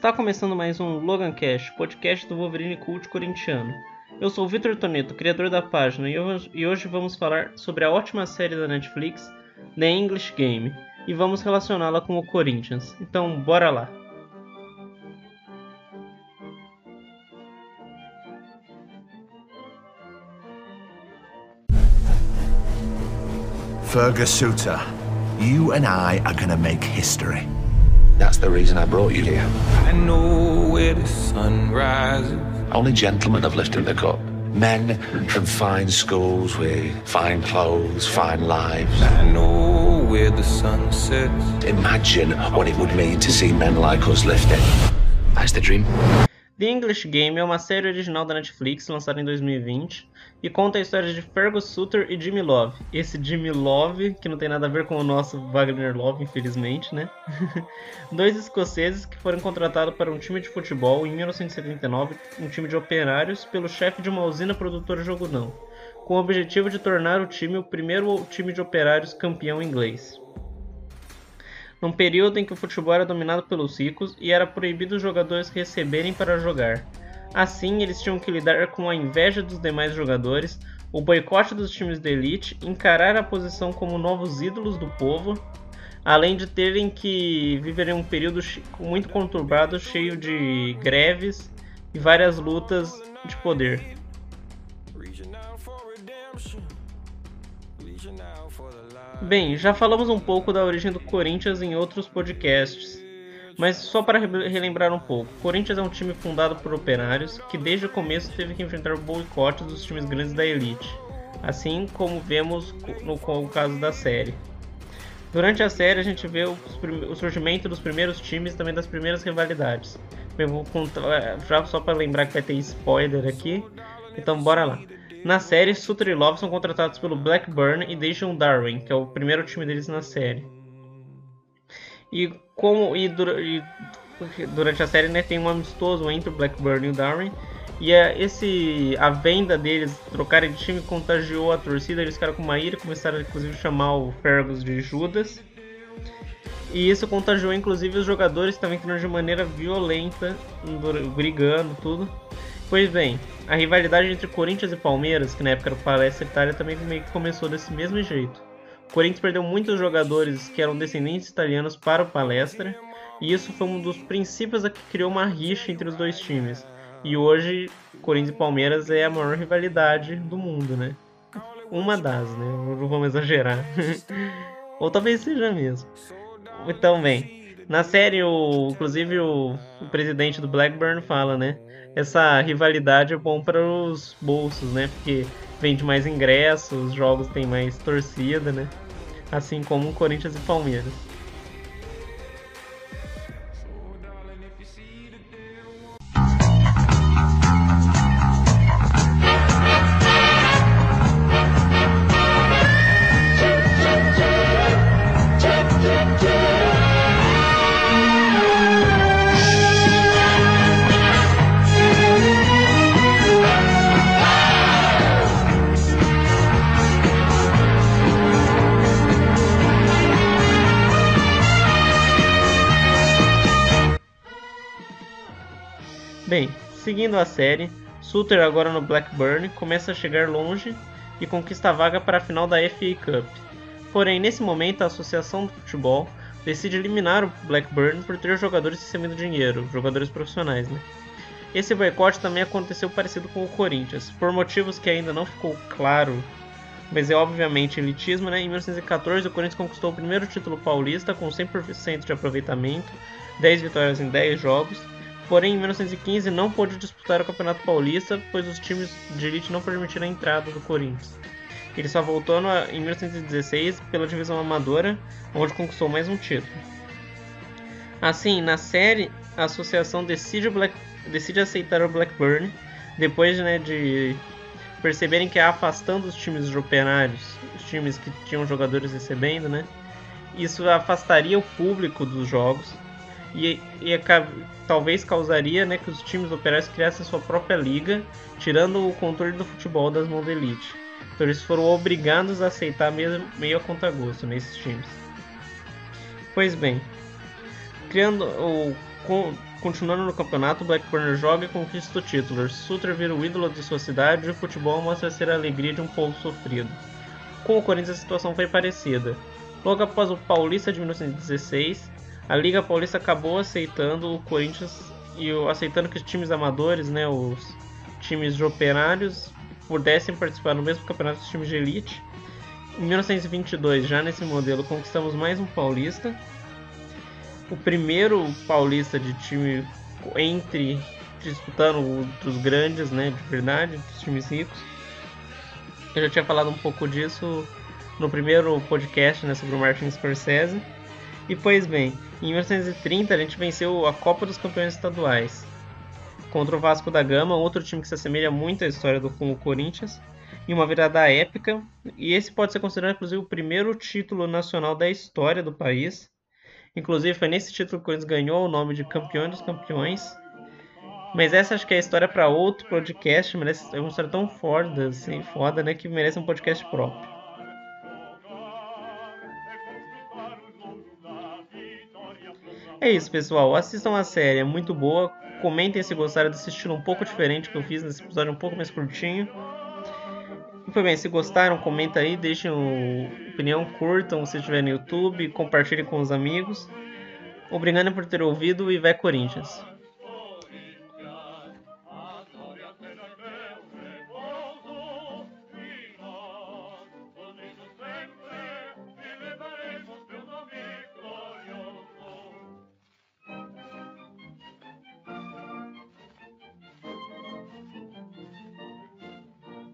Está começando mais um Logan Cash, podcast do Wolverine Cult corintiano. Eu sou o Vitor Toneto, criador da página, e hoje vamos falar sobre a ótima série da Netflix, The English Game, e vamos relacioná-la com o Corinthians. Então, bora lá! Fergus Suter, you and I are gonna make history. That's the reason I brought you here. I know where the sun rises. Only gentlemen have lifted the cup. Men from fine schools with fine clothes, fine lives. I know where the sun sets. Imagine what it would mean to see men like us lift it. That's the dream. The English Game é uma série original da Netflix lançada em 2020 e conta a história de Fergus Sutter e Jimmy Love. Esse Jimmy Love, que não tem nada a ver com o nosso Wagner Love, infelizmente, né? Dois escoceses que foram contratados para um time de futebol em 1979, um time de operários, pelo chefe de uma usina produtora de algodão, com o objetivo de tornar o time o primeiro time de operários campeão inglês num período em que o futebol era dominado pelos ricos e era proibido os jogadores receberem para jogar. Assim, eles tinham que lidar com a inveja dos demais jogadores, o boicote dos times de elite, encarar a posição como novos ídolos do povo, além de terem que viver um período muito conturbado, cheio de greves e várias lutas de poder. Bem, já falamos um pouco da origem do Corinthians em outros podcasts, mas só para relembrar um pouco, Corinthians é um time fundado por operários que desde o começo teve que enfrentar o boicote dos times grandes da elite, assim como vemos no, no caso da série. Durante a série a gente vê o, o surgimento dos primeiros times e também das primeiras rivalidades. Eu vou contar, já só para lembrar que vai ter spoiler aqui, então bora lá. Na série, Suter e Love são contratados pelo Blackburn e deixam Darwin, que é o primeiro time deles na série. E como e, e durante a série né, tem um amistoso entre o Blackburn e o Darwin. E a, esse, a venda deles, trocarem de time, contagiou a torcida. Eles ficaram com uma ira, começaram inclusive a chamar o Fergus de Judas. E isso contagiou inclusive os jogadores também que de maneira violenta, brigando, tudo. Pois bem, a rivalidade entre Corinthians e Palmeiras, que na época era Palestra Itália, também meio que começou desse mesmo jeito. O Corinthians perdeu muitos jogadores que eram descendentes italianos para o Palestra, e isso foi um dos princípios que criou uma rixa entre os dois times. E hoje, Corinthians e Palmeiras é a maior rivalidade do mundo, né? Uma das, né? Não vamos exagerar. Ou talvez seja mesmo. Então, bem, na série, o, inclusive o, o presidente do Blackburn fala, né? Essa rivalidade é bom para os bolsos, né? Porque vende mais ingressos, os jogos têm mais torcida, né? Assim como Corinthians e Palmeiras. Bem, seguindo a série, Suter agora no Blackburn começa a chegar longe e conquista a vaga para a final da FA Cup. Porém, nesse momento, a Associação de Futebol decide eliminar o Blackburn por ter jogadores recebendo dinheiro, jogadores profissionais, né? Esse boicote também aconteceu parecido com o Corinthians, por motivos que ainda não ficou claro, mas é obviamente elitismo, né? Em 1914, o Corinthians conquistou o primeiro título paulista com 100% de aproveitamento, 10 vitórias em 10 jogos, Porém, em 1915 não pôde disputar o Campeonato Paulista, pois os times de elite não permitiram a entrada do Corinthians. Ele só voltou no, em 1916 pela divisão amadora, onde conquistou mais um título. Assim, na série, a associação decide, Black, decide aceitar o Blackburn, depois né, de perceberem que afastando os times de operários, os times que tinham jogadores recebendo, né, isso afastaria o público dos jogos e, e talvez causaria né, que os times operários criassem sua própria liga, tirando o controle do futebol das mãos da elite. Então eles foram obrigados a aceitar mesmo, meio a contragosto nesses times. Pois bem, criando o, com, continuando no campeonato, Blackburn joga e conquista o título. Sutter vira o ídolo de sua cidade e o futebol mostra ser a alegria de um povo sofrido. Com o Corinthians a situação foi parecida. Logo após o Paulista de 1916, a Liga Paulista acabou aceitando o Corinthians e o, aceitando que os times amadores, né, os times de operários, pudessem participar no mesmo campeonato dos times de elite. Em 1922, já nesse modelo, conquistamos mais um paulista. O primeiro paulista de time entre disputando dos grandes, né, de verdade, dos times ricos. Eu já tinha falado um pouco disso no primeiro podcast né, sobre o Martin Scorsese. E pois bem, em 1930 a gente venceu a Copa dos Campeões Estaduais contra o Vasco da Gama, outro time que se assemelha muito à história do com o Corinthians, em uma virada épica. E esse pode ser considerado inclusive o primeiro título nacional da história do país. Inclusive foi nesse título que o Corinthians ganhou o nome de campeão dos campeões. Mas essa acho que é a história para outro podcast, merece, é uma história tão foda, assim, foda, né, que merece um podcast próprio. É isso, pessoal. Assistam a série, é muito boa. Comentem se gostaram desse estilo um pouco diferente que eu fiz nesse episódio, um pouco mais curtinho. Foi bem, se gostaram, comenta aí, deixem opinião, curtam se estiver no YouTube, compartilhem com os amigos. Obrigado por ter ouvido e vai Corinthians!